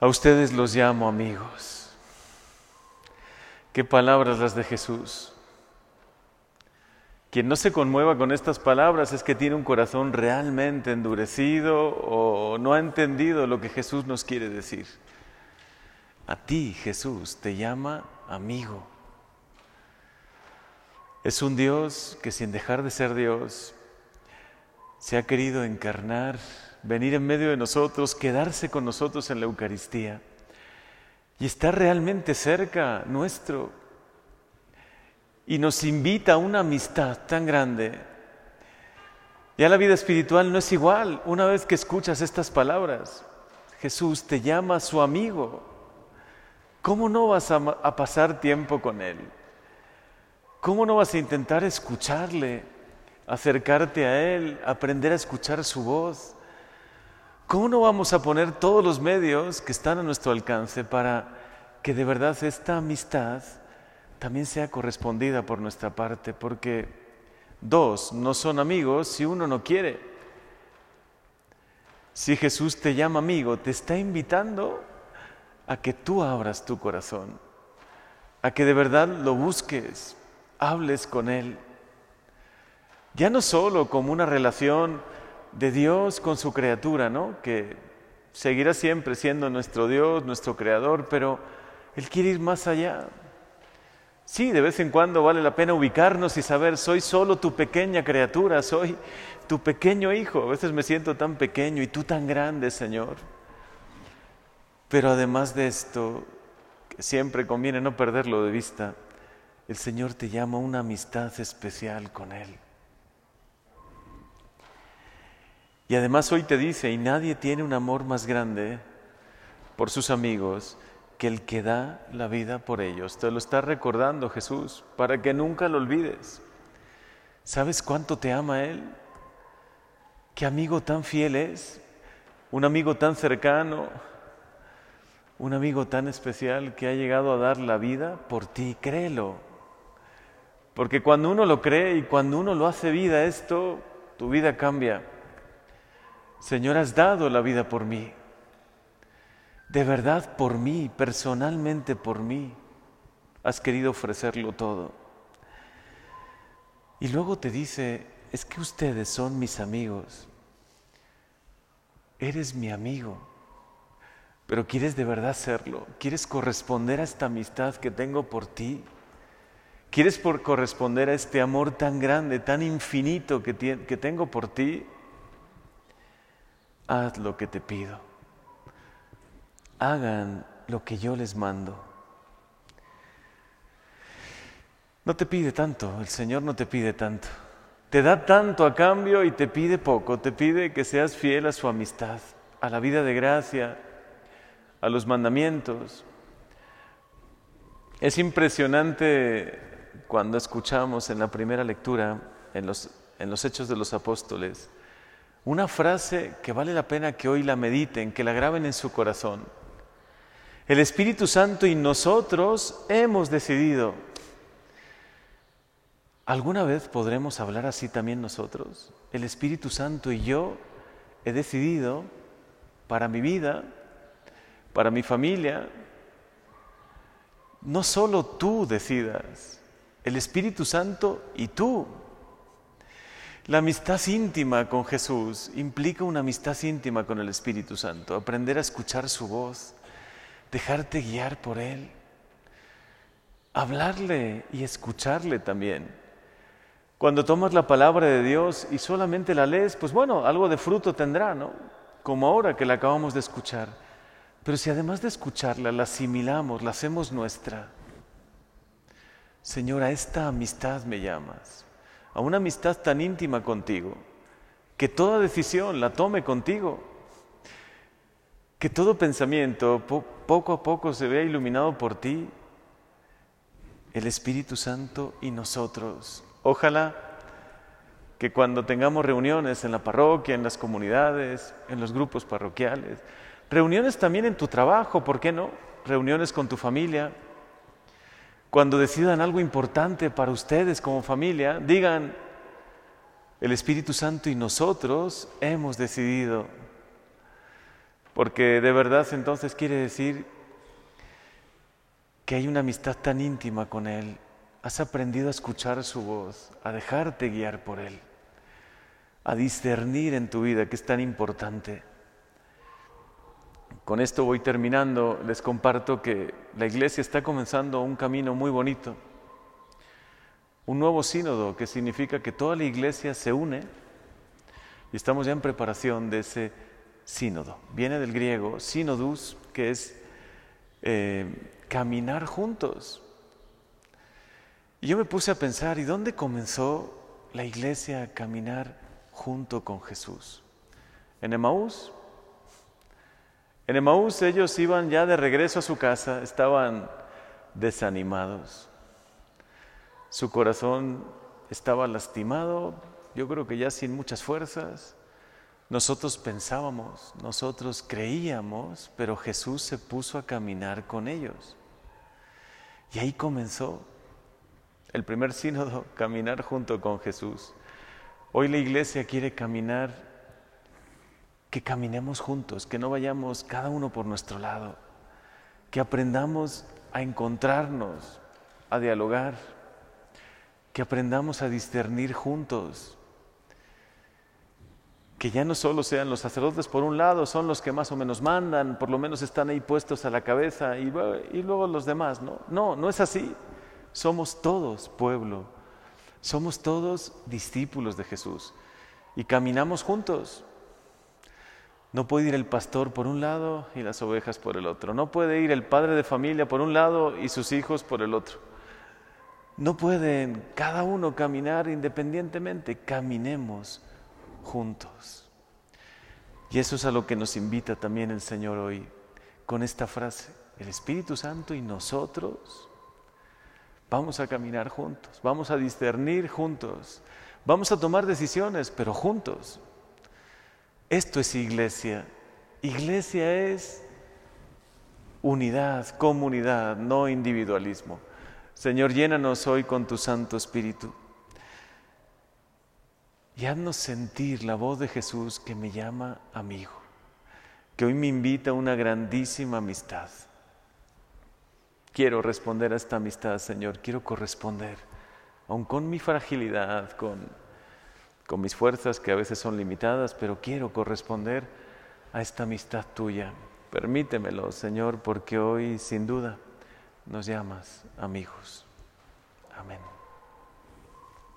A ustedes los llamo amigos. Qué palabras las de Jesús. Quien no se conmueva con estas palabras es que tiene un corazón realmente endurecido o no ha entendido lo que Jesús nos quiere decir. A ti Jesús te llama amigo. Es un Dios que sin dejar de ser Dios se ha querido encarnar, venir en medio de nosotros, quedarse con nosotros en la Eucaristía y estar realmente cerca nuestro. Y nos invita a una amistad tan grande. Ya la vida espiritual no es igual una vez que escuchas estas palabras. Jesús te llama su amigo. ¿Cómo no vas a, a pasar tiempo con Él? ¿Cómo no vas a intentar escucharle, acercarte a Él, aprender a escuchar su voz? ¿Cómo no vamos a poner todos los medios que están a nuestro alcance para que de verdad esta amistad también sea correspondida por nuestra parte? Porque dos no son amigos si uno no quiere. Si Jesús te llama amigo, te está invitando a que tú abras tu corazón, a que de verdad lo busques, hables con Él. Ya no solo como una relación de Dios con su criatura, ¿no? Que seguirá siempre siendo nuestro Dios, nuestro creador, pero Él quiere ir más allá. Sí, de vez en cuando vale la pena ubicarnos y saber, soy solo tu pequeña criatura, soy tu pequeño hijo. A veces me siento tan pequeño y tú tan grande, Señor. Pero además de esto, siempre conviene no perderlo de vista, el Señor te llama a una amistad especial con Él. Y además hoy te dice, y nadie tiene un amor más grande por sus amigos que el que da la vida por ellos. Te lo está recordando Jesús para que nunca lo olvides. ¿Sabes cuánto te ama Él? ¿Qué amigo tan fiel es? Un amigo tan cercano, un amigo tan especial que ha llegado a dar la vida por ti, créelo. Porque cuando uno lo cree y cuando uno lo hace vida esto, tu vida cambia. Señor, has dado la vida por mí. De verdad por mí, personalmente por mí. Has querido ofrecerlo todo. Y luego te dice, es que ustedes son mis amigos. Eres mi amigo. Pero quieres de verdad serlo. Quieres corresponder a esta amistad que tengo por ti. ¿Quieres por corresponder a este amor tan grande, tan infinito que, que tengo por ti? Haz lo que te pido. Hagan lo que yo les mando. No te pide tanto, el Señor no te pide tanto. Te da tanto a cambio y te pide poco. Te pide que seas fiel a su amistad, a la vida de gracia, a los mandamientos. Es impresionante cuando escuchamos en la primera lectura, en los, en los Hechos de los Apóstoles, una frase que vale la pena que hoy la mediten, que la graben en su corazón. El Espíritu Santo y nosotros hemos decidido. ¿Alguna vez podremos hablar así también nosotros? El Espíritu Santo y yo he decidido para mi vida, para mi familia, no solo tú decidas, el Espíritu Santo y tú. La amistad íntima con Jesús implica una amistad íntima con el Espíritu Santo, aprender a escuchar su voz, dejarte guiar por Él, hablarle y escucharle también. Cuando tomas la palabra de Dios y solamente la lees, pues bueno, algo de fruto tendrá, ¿no? Como ahora que la acabamos de escuchar. Pero si además de escucharla, la asimilamos, la hacemos nuestra, Señor, a esta amistad me llamas, a una amistad tan íntima contigo, que toda decisión la tome contigo, que todo pensamiento poco a poco se vea iluminado por ti, el Espíritu Santo y nosotros. Ojalá que cuando tengamos reuniones en la parroquia, en las comunidades, en los grupos parroquiales, reuniones también en tu trabajo, ¿por qué no? Reuniones con tu familia, cuando decidan algo importante para ustedes como familia, digan, el Espíritu Santo y nosotros hemos decidido. porque de verdad entonces quiere decir que hay una amistad tan íntima con Él. Has aprendido a escuchar su voz, a dejarte guiar por Él, a discernir en tu vida que es tan importante. Con esto voy terminando. Les comparto que la iglesia está comenzando un camino muy bonito. Un nuevo sínodo que significa que toda la iglesia se une y estamos ya en preparación de ese sínodo. Viene del griego sinodus, que es eh, caminar juntos. Y yo me puse a pensar, ¿y dónde comenzó la iglesia a caminar junto con Jesús? ¿En Emaús? En Emaús ellos iban ya de regreso a su casa, estaban desanimados. Su corazón estaba lastimado, yo creo que ya sin muchas fuerzas. Nosotros pensábamos, nosotros creíamos, pero Jesús se puso a caminar con ellos. Y ahí comenzó el primer sínodo, caminar junto con Jesús. Hoy la iglesia quiere caminar que caminemos juntos, que no vayamos cada uno por nuestro lado, que aprendamos a encontrarnos, a dialogar, que aprendamos a discernir juntos, que ya no solo sean los sacerdotes por un lado, son los que más o menos mandan, por lo menos están ahí puestos a la cabeza y, y luego los demás, ¿no? No, no es así. Somos todos pueblo, somos todos discípulos de Jesús y caminamos juntos. No puede ir el pastor por un lado y las ovejas por el otro. No puede ir el padre de familia por un lado y sus hijos por el otro. No pueden cada uno caminar independientemente. Caminemos juntos. Y eso es a lo que nos invita también el Señor hoy con esta frase. El Espíritu Santo y nosotros vamos a caminar juntos, vamos a discernir juntos, vamos a tomar decisiones, pero juntos. Esto es iglesia. Iglesia es unidad, comunidad, no individualismo. Señor, llénanos hoy con tu Santo Espíritu y haznos sentir la voz de Jesús que me llama amigo, que hoy me invita a una grandísima amistad. Quiero responder a esta amistad, Señor, quiero corresponder, aun con mi fragilidad, con con mis fuerzas que a veces son limitadas, pero quiero corresponder a esta amistad tuya. Permítemelo, Señor, porque hoy sin duda nos llamas amigos. Amén.